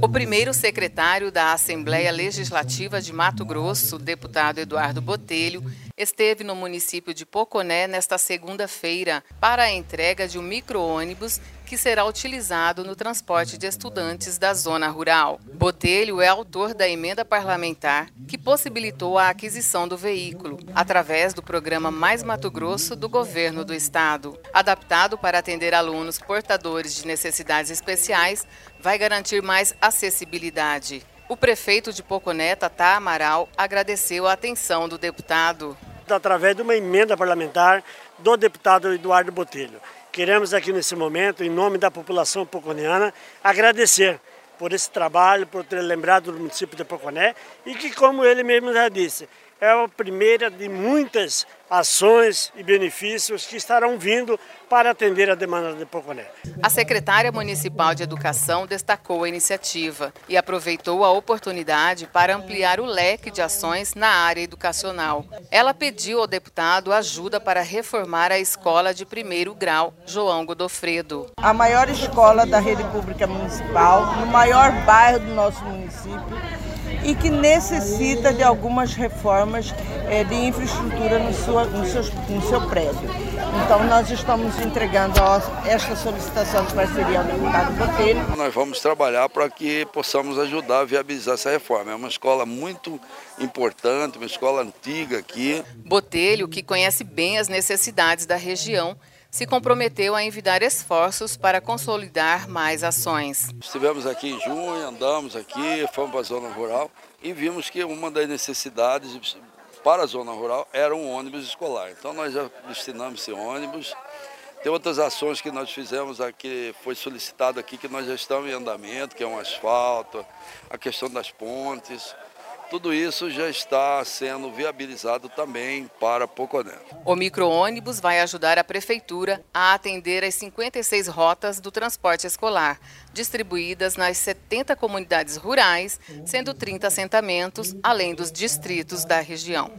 O primeiro secretário da Assembleia Legislativa de Mato Grosso, deputado Eduardo Botelho, esteve no município de Poconé nesta segunda-feira para a entrega de um micro-ônibus que será utilizado no transporte de estudantes da zona rural. Botelho é autor da emenda parlamentar que possibilitou a aquisição do veículo, através do programa Mais Mato Grosso do governo do estado. Adaptado para atender alunos portadores de necessidades especiais, vai garantir mais acessibilidade. O prefeito de Poconé, Tatá Amaral, agradeceu a atenção do deputado. Através de uma emenda parlamentar do deputado Eduardo Botelho. Queremos aqui nesse momento, em nome da população poconiana, agradecer por esse trabalho, por ter lembrado do município de Poconé e que, como ele mesmo já disse, é a primeira de muitas ações e benefícios que estarão vindo para atender a demanda de Poconé. A secretária municipal de Educação destacou a iniciativa e aproveitou a oportunidade para ampliar o leque de ações na área educacional. Ela pediu ao deputado ajuda para reformar a escola de primeiro grau João Godofredo. A maior escola da rede pública municipal, no maior bairro do nosso município, e que necessita de algumas reformas é, de infraestrutura no, sua, no, seu, no seu prédio. Então nós estamos entregando esta solicitação de parceria ao deputado Botelho. Nós vamos trabalhar para que possamos ajudar a viabilizar essa reforma. É uma escola muito importante, uma escola antiga aqui. Botelho, que conhece bem as necessidades da região, se comprometeu a envidar esforços para consolidar mais ações. Estivemos aqui em junho, andamos aqui, fomos para a zona rural e vimos que uma das necessidades para a zona rural era um ônibus escolar. Então nós já destinamos esse ônibus. Tem outras ações que nós fizemos aqui, foi solicitado aqui que nós já estamos em andamento, que é um asfalto, a questão das pontes. Tudo isso já está sendo viabilizado também para Poconé. O micro-ônibus vai ajudar a Prefeitura a atender as 56 rotas do transporte escolar, distribuídas nas 70 comunidades rurais, sendo 30 assentamentos, além dos distritos da região.